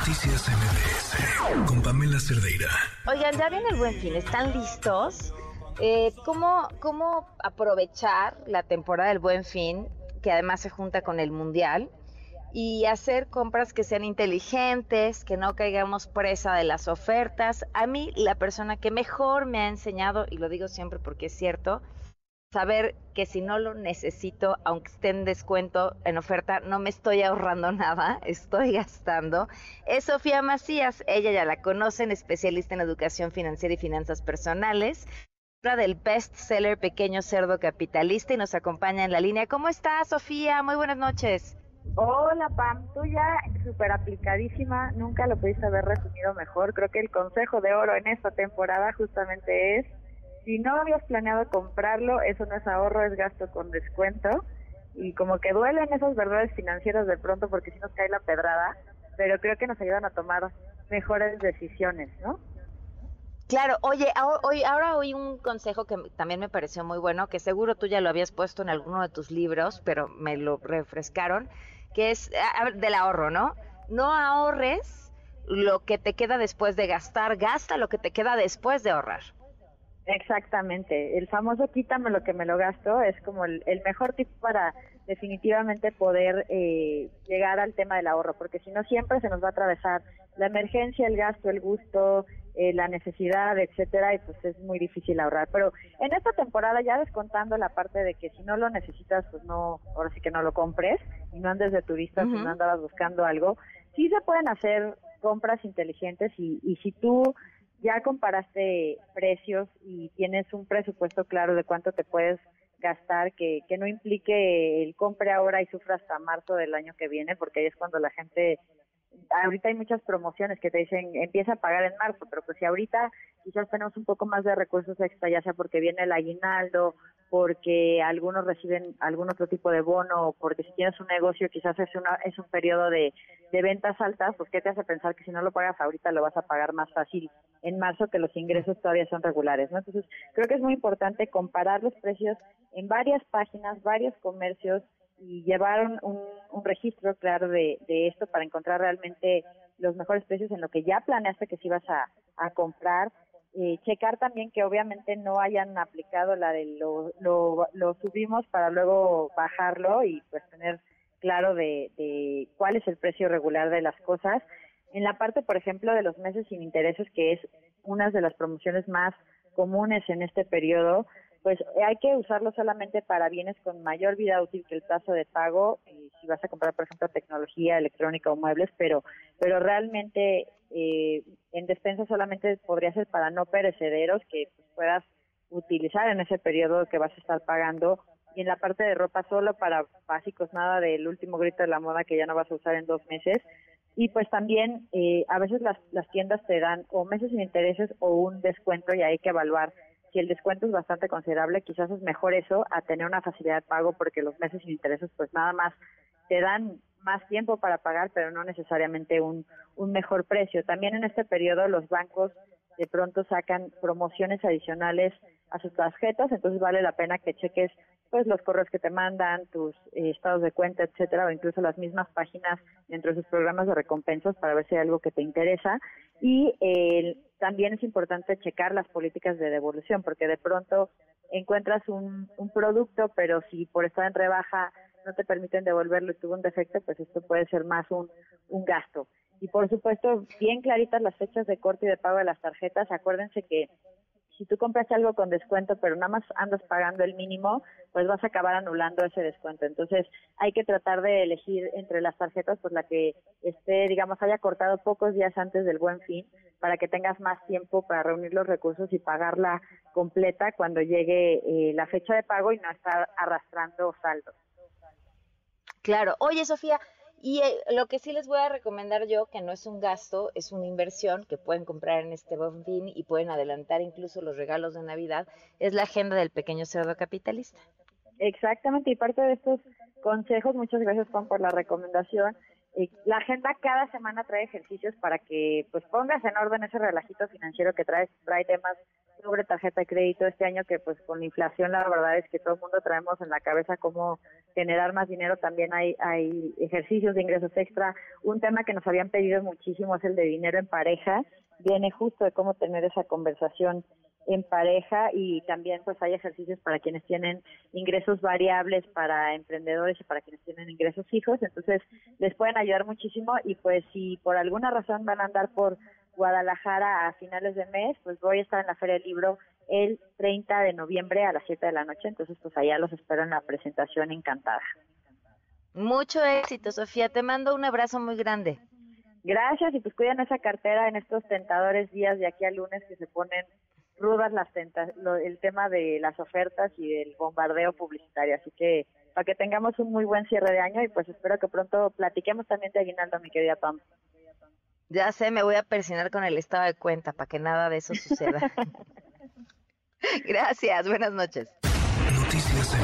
Noticias MBS con Pamela Cerdeira. Oigan, ya viene el buen fin, ¿están listos? Eh, ¿cómo, ¿Cómo aprovechar la temporada del buen fin, que además se junta con el mundial? y hacer compras que sean inteligentes, que no caigamos presa de las ofertas. A mí la persona que mejor me ha enseñado, y lo digo siempre porque es cierto, saber que si no lo necesito, aunque esté en descuento, en oferta, no me estoy ahorrando nada, estoy gastando, es Sofía Macías. Ella ya la conocen, especialista en educación financiera y finanzas personales, del best seller Pequeño Cerdo Capitalista y nos acompaña en la línea. ¿Cómo estás, Sofía? Muy buenas noches. Hola Pam, tú ya súper aplicadísima, nunca lo pudiste haber resumido mejor. Creo que el consejo de oro en esta temporada justamente es, si no habías planeado comprarlo, eso no es ahorro, es gasto con descuento. Y como que duelen esas verdades financieras de pronto porque si nos cae la pedrada, pero creo que nos ayudan a tomar mejores decisiones, ¿no? Claro, oye, hoy, ahora oí un consejo que también me pareció muy bueno, que seguro tú ya lo habías puesto en alguno de tus libros, pero me lo refrescaron, que es del ahorro, ¿no? No ahorres lo que te queda después de gastar, gasta lo que te queda después de ahorrar. Exactamente, el famoso quítame lo que me lo gasto es como el, mejor tip para definitivamente poder eh, llegar al tema del ahorro, porque si no siempre se nos va a atravesar la emergencia, el gasto, el gusto, eh, la necesidad, etcétera, y pues es muy difícil ahorrar. Pero en esta temporada ya descontando la parte de que si no lo necesitas, pues no, ahora sí que no lo compres y no andes de turista si no andabas buscando algo, sí se pueden hacer compras inteligentes y, y si tú ya comparaste precios y tienes un presupuesto claro de cuánto te puedes gastar que, que no implique el compre ahora y sufra hasta marzo del año que viene, porque ahí es cuando la gente ahorita hay muchas promociones que te dicen empieza a pagar en marzo, pero pues si ahorita quizás tenemos un poco más de recursos extra, ya sea porque viene el aguinaldo, porque algunos reciben algún otro tipo de bono, porque si tienes un negocio quizás es, una, es un periodo de, de ventas altas, pues ¿qué te hace pensar que si no lo pagas ahorita lo vas a pagar más fácil en marzo que los ingresos todavía son regulares, ¿no? Entonces creo que es muy importante comparar los precios en varias páginas, varios comercios, y llevaron un, registro claro de, esto para encontrar realmente los mejores precios en lo que ya planeaste que si ibas a, comprar. Eh, checar también que obviamente no hayan aplicado la de lo, lo, subimos para luego bajarlo y pues tener claro de, de cuál es el precio regular de las cosas. En la parte, por ejemplo, de los meses sin intereses, que es una de las promociones más comunes en este periodo, pues hay que usarlo solamente para bienes con mayor vida útil que el plazo de pago, y si vas a comprar, por ejemplo, tecnología electrónica o muebles, pero, pero realmente eh, en despensa solamente podría ser para no perecederos que puedas utilizar en ese periodo que vas a estar pagando y en la parte de ropa solo para básicos, nada del último grito de la moda que ya no vas a usar en dos meses. Y pues también eh, a veces las, las tiendas te dan o meses sin intereses o un descuento y hay que evaluar si el descuento es bastante considerable, quizás es mejor eso a tener una facilidad de pago porque los meses sin intereses pues nada más te dan más tiempo para pagar, pero no necesariamente un, un mejor precio. También en este periodo los bancos de pronto sacan promociones adicionales a sus tarjetas, entonces vale la pena que cheques pues los correos que te mandan, tus eh, estados de cuenta, etcétera, o incluso las mismas páginas dentro de sus programas de recompensas para ver si hay algo que te interesa. Y eh, también es importante checar las políticas de devolución, porque de pronto encuentras un, un producto, pero si por estar en rebaja no te permiten devolverlo y tuvo un defecto, pues esto puede ser más un, un gasto. Y por supuesto, bien claritas las fechas de corte y de pago de las tarjetas. Acuérdense que si tú compras algo con descuento, pero nada más andas pagando el mínimo, pues vas a acabar anulando ese descuento. Entonces, hay que tratar de elegir entre las tarjetas, pues la que esté, digamos, haya cortado pocos días antes del buen fin, para que tengas más tiempo para reunir los recursos y pagarla completa cuando llegue eh, la fecha de pago y no estar arrastrando saldos. Claro. Oye, Sofía, y eh, lo que sí les voy a recomendar yo, que no es un gasto, es una inversión que pueden comprar en este buen fin y pueden adelantar incluso los regalos de Navidad, es la agenda del pequeño cerdo capitalista. Exactamente, y parte de estos consejos, muchas gracias Juan por la recomendación. Eh, la agenda cada semana trae ejercicios para que pues pongas en orden ese relajito financiero que trae, trae temas sobre tarjeta de crédito este año que pues con la inflación la verdad es que todo el mundo traemos en la cabeza cómo generar más dinero, también hay, hay ejercicios de ingresos extra. Un tema que nos habían pedido muchísimo es el de dinero en pareja, viene justo de cómo tener esa conversación en pareja y también pues hay ejercicios para quienes tienen ingresos variables, para emprendedores y para quienes tienen ingresos fijos, entonces les pueden ayudar muchísimo y pues si por alguna razón van a andar por Guadalajara a finales de mes, pues voy a estar en la Feria del Libro el 30 de noviembre a las 7 de la noche, entonces pues allá los espero en la presentación encantada. Mucho éxito, Sofía, te mando un abrazo muy grande. Gracias y pues cuiden esa cartera en estos tentadores días de aquí al lunes que se ponen rudas las tentas, el tema de las ofertas y del bombardeo publicitario. Así que para que tengamos un muy buen cierre de año y pues espero que pronto platiquemos también de Aguinaldo, mi querida Pam. Ya sé, me voy a persinar con el estado de cuenta para que nada de eso suceda. Gracias, buenas noches. Noticias